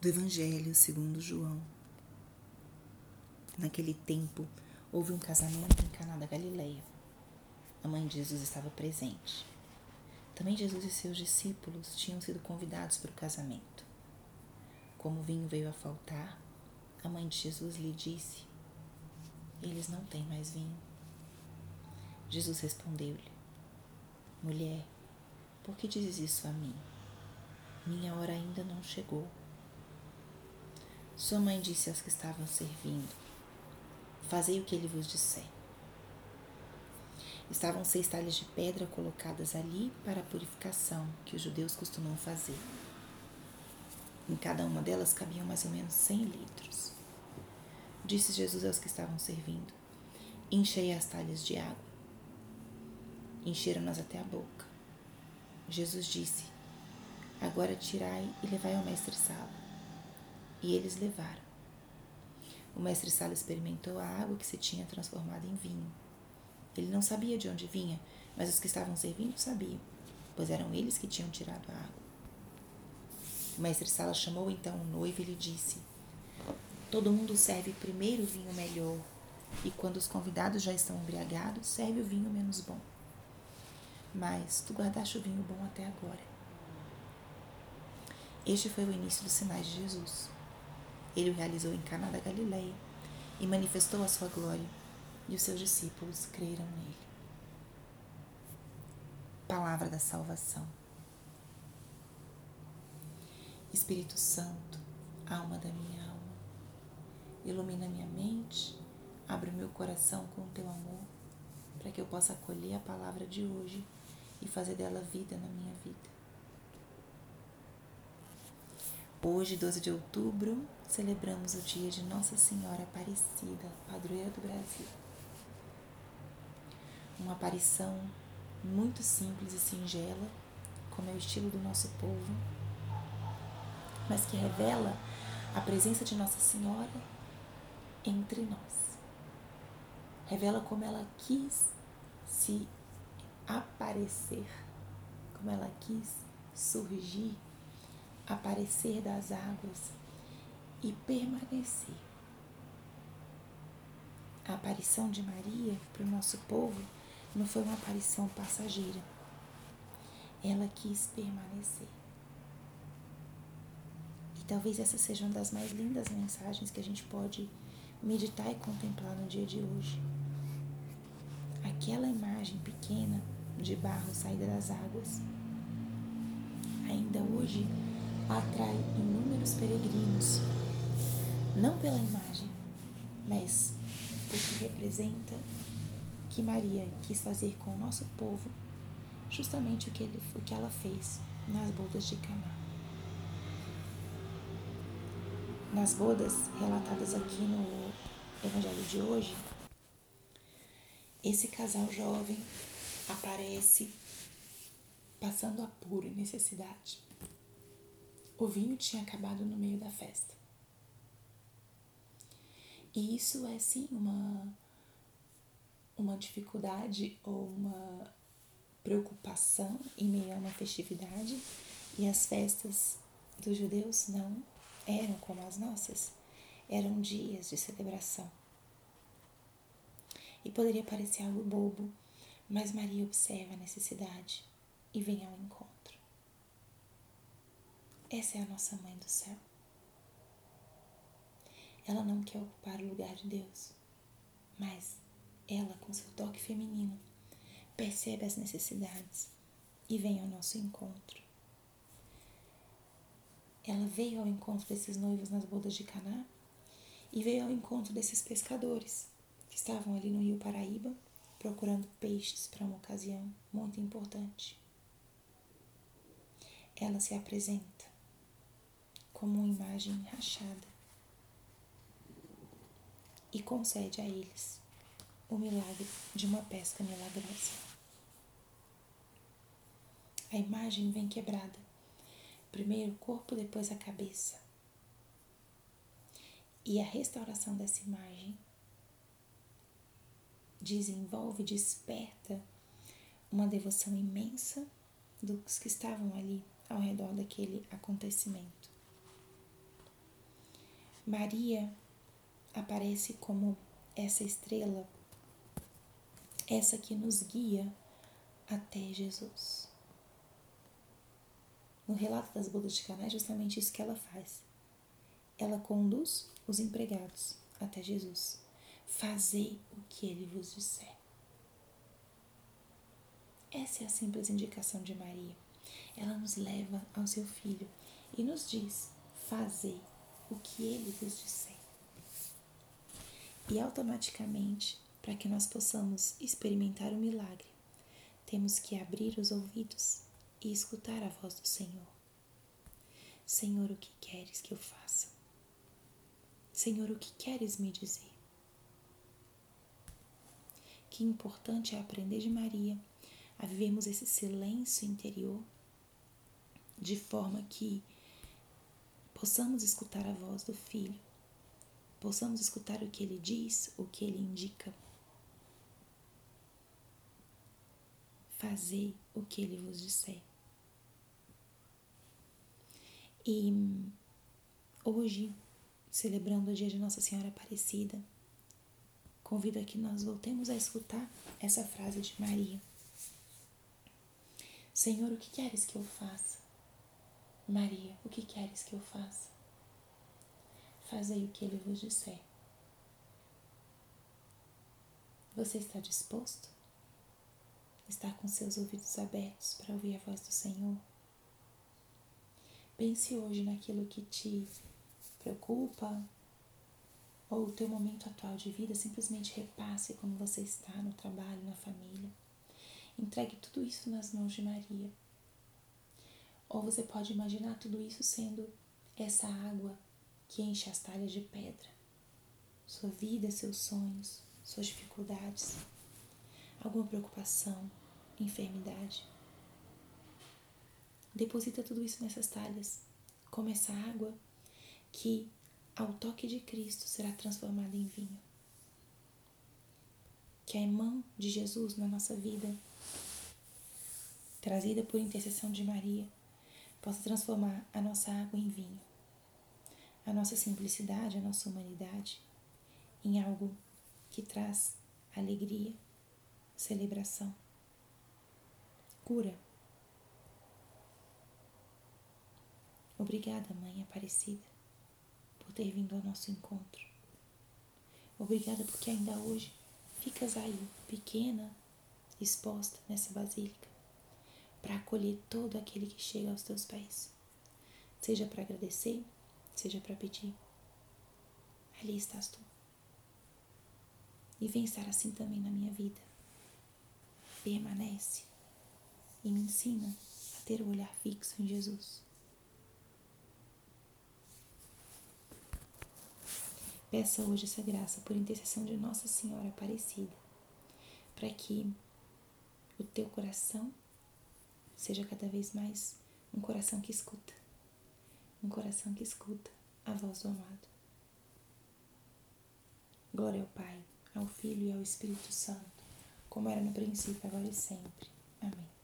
do Evangelho segundo João. Naquele tempo, houve um casamento em Caná da Galileia. A mãe de Jesus estava presente. Também Jesus e seus discípulos tinham sido convidados para o casamento. Como o vinho veio a faltar, a mãe de Jesus lhe disse: Eles não têm mais vinho. Jesus respondeu-lhe: Mulher, por que dizes isso a mim? Minha hora ainda não chegou. Sua mãe disse aos que estavam servindo: Fazei o que ele vos disser. Estavam seis talhas de pedra colocadas ali para a purificação que os judeus costumam fazer. Em cada uma delas cabiam mais ou menos cem litros. Disse Jesus aos que estavam servindo: Enchei as talhas de água. Encheram-nas até a boca. Jesus disse: Agora tirai e levai ao mestre-sala. E eles levaram. O mestre-sala experimentou a água que se tinha transformado em vinho. Ele não sabia de onde vinha, mas os que estavam servindo sabiam, pois eram eles que tinham tirado a água. O mestre-sala chamou então o noivo e lhe disse: Todo mundo serve primeiro o vinho melhor, e quando os convidados já estão embriagados, serve o vinho menos bom. Mas tu guardaste o vinho bom até agora. Este foi o início dos sinais de Jesus. Ele o realizou em Caná da Galileia e manifestou a sua glória, e os seus discípulos creram nele. Palavra da salvação. Espírito Santo, alma da minha alma, ilumina minha mente, abre o meu coração com o teu amor, para que eu possa acolher a palavra de hoje e fazer dela vida na minha vida. Hoje, 12 de outubro, celebramos o dia de Nossa Senhora Aparecida, padroeira do Brasil. Uma aparição muito simples e singela, como é o estilo do nosso povo, mas que revela a presença de Nossa Senhora entre nós. Revela como ela quis se aparecer, como ela quis surgir aparecer das águas e permanecer. A aparição de Maria para o nosso povo não foi uma aparição passageira. Ela quis permanecer. E talvez essa seja uma das mais lindas mensagens que a gente pode meditar e contemplar no dia de hoje. Aquela imagem pequena de barro saída das águas. Ainda hoje atrai inúmeros peregrinos, não pela imagem, mas porque representa que Maria quis fazer com o nosso povo justamente o que, ele, o que ela fez nas bodas de Caná. Nas bodas relatadas aqui no Evangelho de hoje, esse casal jovem aparece passando apuro e necessidade. O vinho tinha acabado no meio da festa. E isso é sim uma, uma dificuldade ou uma preocupação em meio a uma festividade, e as festas dos judeus não eram como as nossas, eram dias de celebração. E poderia parecer algo bobo, mas Maria observa a necessidade e vem ao encontro. Essa é a nossa mãe do céu. Ela não quer ocupar o lugar de Deus, mas ela, com seu toque feminino, percebe as necessidades e vem ao nosso encontro. Ela veio ao encontro desses noivos nas bodas de Caná e veio ao encontro desses pescadores que estavam ali no Rio Paraíba procurando peixes para uma ocasião muito importante. Ela se apresenta como uma imagem rachada e concede a eles o milagre de uma pesca milagrosa. A imagem vem quebrada, primeiro o corpo, depois a cabeça. E a restauração dessa imagem desenvolve, desperta uma devoção imensa dos que estavam ali ao redor daquele acontecimento. Maria aparece como essa estrela, essa que nos guia até Jesus. No relato das bodas de Caná é justamente isso que ela faz. Ela conduz os empregados até Jesus. Fazei o que ele vos disser. Essa é a simples indicação de Maria. Ela nos leva ao seu filho e nos diz: Fazei o que ele vos disser. E automaticamente, para que nós possamos experimentar o milagre, temos que abrir os ouvidos e escutar a voz do Senhor. Senhor, o que queres que eu faça? Senhor, o que queres me dizer? Que importante é aprender de Maria a vivermos esse silêncio interior de forma que possamos escutar a voz do Filho, possamos escutar o que ele diz, o que ele indica. Fazer o que ele vos disser. E hoje, celebrando o dia de Nossa Senhora Aparecida, convido a que nós voltemos a escutar essa frase de Maria. Senhor, o que queres que eu faça? Maria, o que queres que eu faça? Fazei o que ele vos disser. Você está disposto? Está com seus ouvidos abertos para ouvir a voz do Senhor? Pense hoje naquilo que te preocupa, ou o teu momento atual de vida, simplesmente repasse como você está no trabalho, na família. Entregue tudo isso nas mãos de Maria. Ou você pode imaginar tudo isso sendo essa água que enche as talhas de pedra. Sua vida, seus sonhos, suas dificuldades, alguma preocupação, enfermidade. Deposita tudo isso nessas talhas, como essa água que, ao toque de Cristo, será transformada em vinho. Que a mão de Jesus na nossa vida trazida por intercessão de Maria, possa transformar a nossa água em vinho, a nossa simplicidade, a nossa humanidade em algo que traz alegria, celebração, cura. Obrigada, Mãe Aparecida, por ter vindo ao nosso encontro. Obrigada porque ainda hoje ficas aí, pequena, exposta nessa basílica para acolher todo aquele que chega aos teus pés. Seja para agradecer, seja para pedir. Ali estás tu. E vem estar assim também na minha vida. Permanece e me ensina a ter o olhar fixo em Jesus. Peça hoje essa graça por intercessão de Nossa Senhora Aparecida, para que o teu coração seja cada vez mais um coração que escuta, um coração que escuta a voz do amado. Glória ao Pai, ao Filho e ao Espírito Santo, como era no princípio, agora e sempre. Amém.